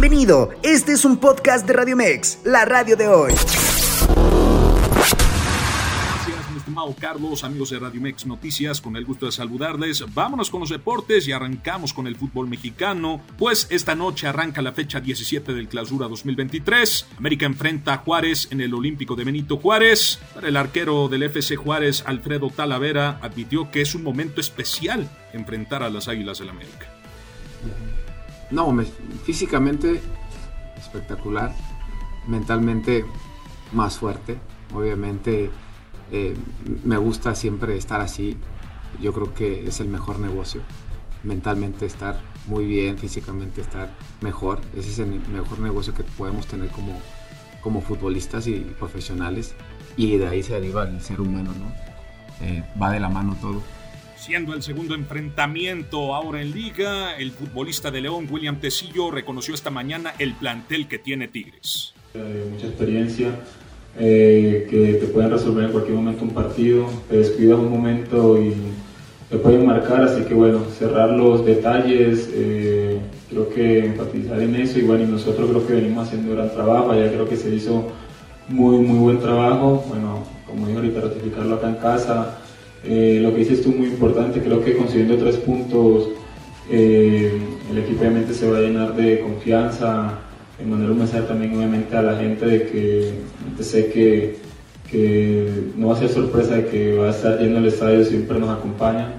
Bienvenido, este es un podcast de Radio Mex, la radio de hoy. Carlos, amigos de Radio Mex Noticias, con el gusto de saludarles. Vámonos con los deportes y arrancamos con el fútbol mexicano, pues esta noche arranca la fecha 17 del Clausura 2023. América enfrenta a Juárez en el Olímpico de Benito Juárez. el arquero del FC Juárez, Alfredo Talavera, admitió que es un momento especial enfrentar a las Águilas del América. No, físicamente espectacular, mentalmente más fuerte, obviamente eh, me gusta siempre estar así. Yo creo que es el mejor negocio. Mentalmente estar muy bien, físicamente estar mejor. Ese es el mejor negocio que podemos tener como, como futbolistas y profesionales. Y de ahí se deriva el ser humano, ¿no? Eh, va de la mano todo. Siendo el segundo enfrentamiento ahora en liga, el futbolista de León, William Tecillo, reconoció esta mañana el plantel que tiene Tigres. Eh, mucha experiencia, eh, que te pueden resolver en cualquier momento un partido, te descuidas un momento y te pueden marcar, así que bueno, cerrar los detalles, eh, creo que enfatizar en eso. Y bueno, y nosotros creo que venimos haciendo gran trabajo, ya creo que se hizo muy, muy buen trabajo, bueno, como digo ahorita, ratificarlo acá en casa, eh, lo que dices tú muy importante, creo que consiguiendo tres puntos, el equipo obviamente se va a llenar de confianza, en mandar un mensaje también obviamente a la gente de que sé que, que no va a ser sorpresa de que va a estar lleno el estadio, siempre nos acompaña,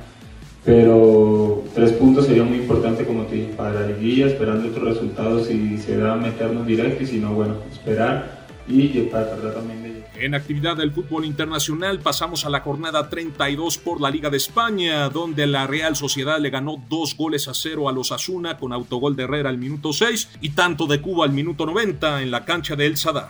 pero tres puntos sería muy importante como te dije, para la liguilla, esperando otros resultados si se da meternos directo y si no, bueno, esperar y para tratar también de en actividad del fútbol internacional pasamos a la jornada 32 por la Liga de España, donde la Real Sociedad le ganó dos goles a cero a los Asuna con autogol de Herrera al minuto 6 y tanto de Cuba al minuto 90 en la cancha de El Sadar.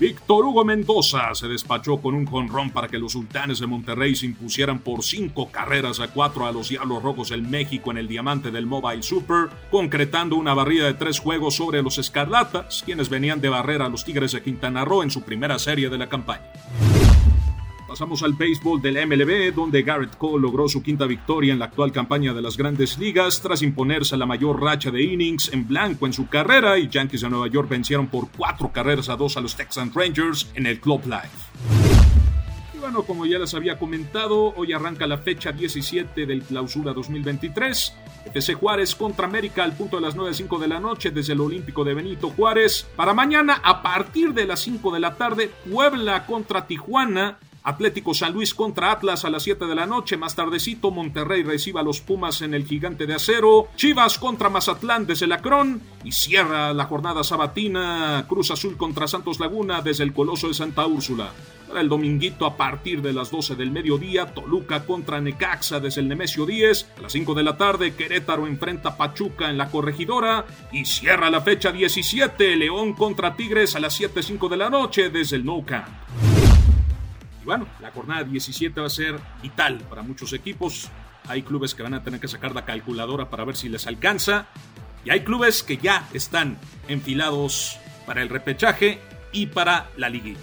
Víctor Hugo Mendoza se despachó con un jonrón para que los sultanes de Monterrey se impusieran por cinco carreras a cuatro a los Diablos Rojos del México en el diamante del Mobile Super, concretando una barrida de tres juegos sobre los Escarlatas, quienes venían de barrera a los Tigres de Quintana Roo en su primera serie de la campaña. Pasamos al béisbol del MLB, donde Garrett Cole logró su quinta victoria en la actual campaña de las grandes ligas tras imponerse la mayor racha de innings en blanco en su carrera y Yankees de Nueva York vencieron por cuatro carreras a dos a los Texas Rangers en el Club Live. Y bueno, como ya les había comentado, hoy arranca la fecha 17 del Clausura 2023. FC Juárez contra América al punto de las 9.05 de la noche desde el Olímpico de Benito Juárez. Para mañana, a partir de las 5 de la tarde, Puebla contra Tijuana Atlético San Luis contra Atlas a las 7 de la noche. Más tardecito, Monterrey reciba a los Pumas en el Gigante de Acero. Chivas contra Mazatlán desde el Acrón. Y cierra la jornada sabatina Cruz Azul contra Santos Laguna desde el Coloso de Santa Úrsula. Para el dominguito a partir de las 12 del mediodía, Toluca contra Necaxa desde el Nemesio 10. A las 5 de la tarde, Querétaro enfrenta a Pachuca en la corregidora. Y cierra la fecha 17, León contra Tigres a las 7.05 de la noche desde el Nou Camp. Y bueno, la jornada 17 va a ser vital para muchos equipos. Hay clubes que van a tener que sacar la calculadora para ver si les alcanza. Y hay clubes que ya están enfilados para el repechaje y para la liguilla.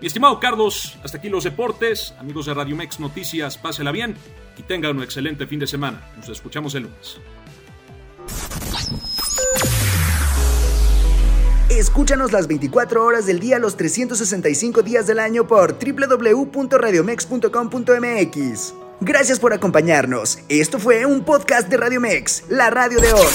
Mi estimado Carlos, hasta aquí los deportes. Amigos de Radio Mex Noticias, pásela bien y tengan un excelente fin de semana. Nos escuchamos el lunes. Escúchanos las 24 horas del día, los 365 días del año por www.radiomex.com.mx. Gracias por acompañarnos. Esto fue un podcast de Radio Mex, la radio de hoy.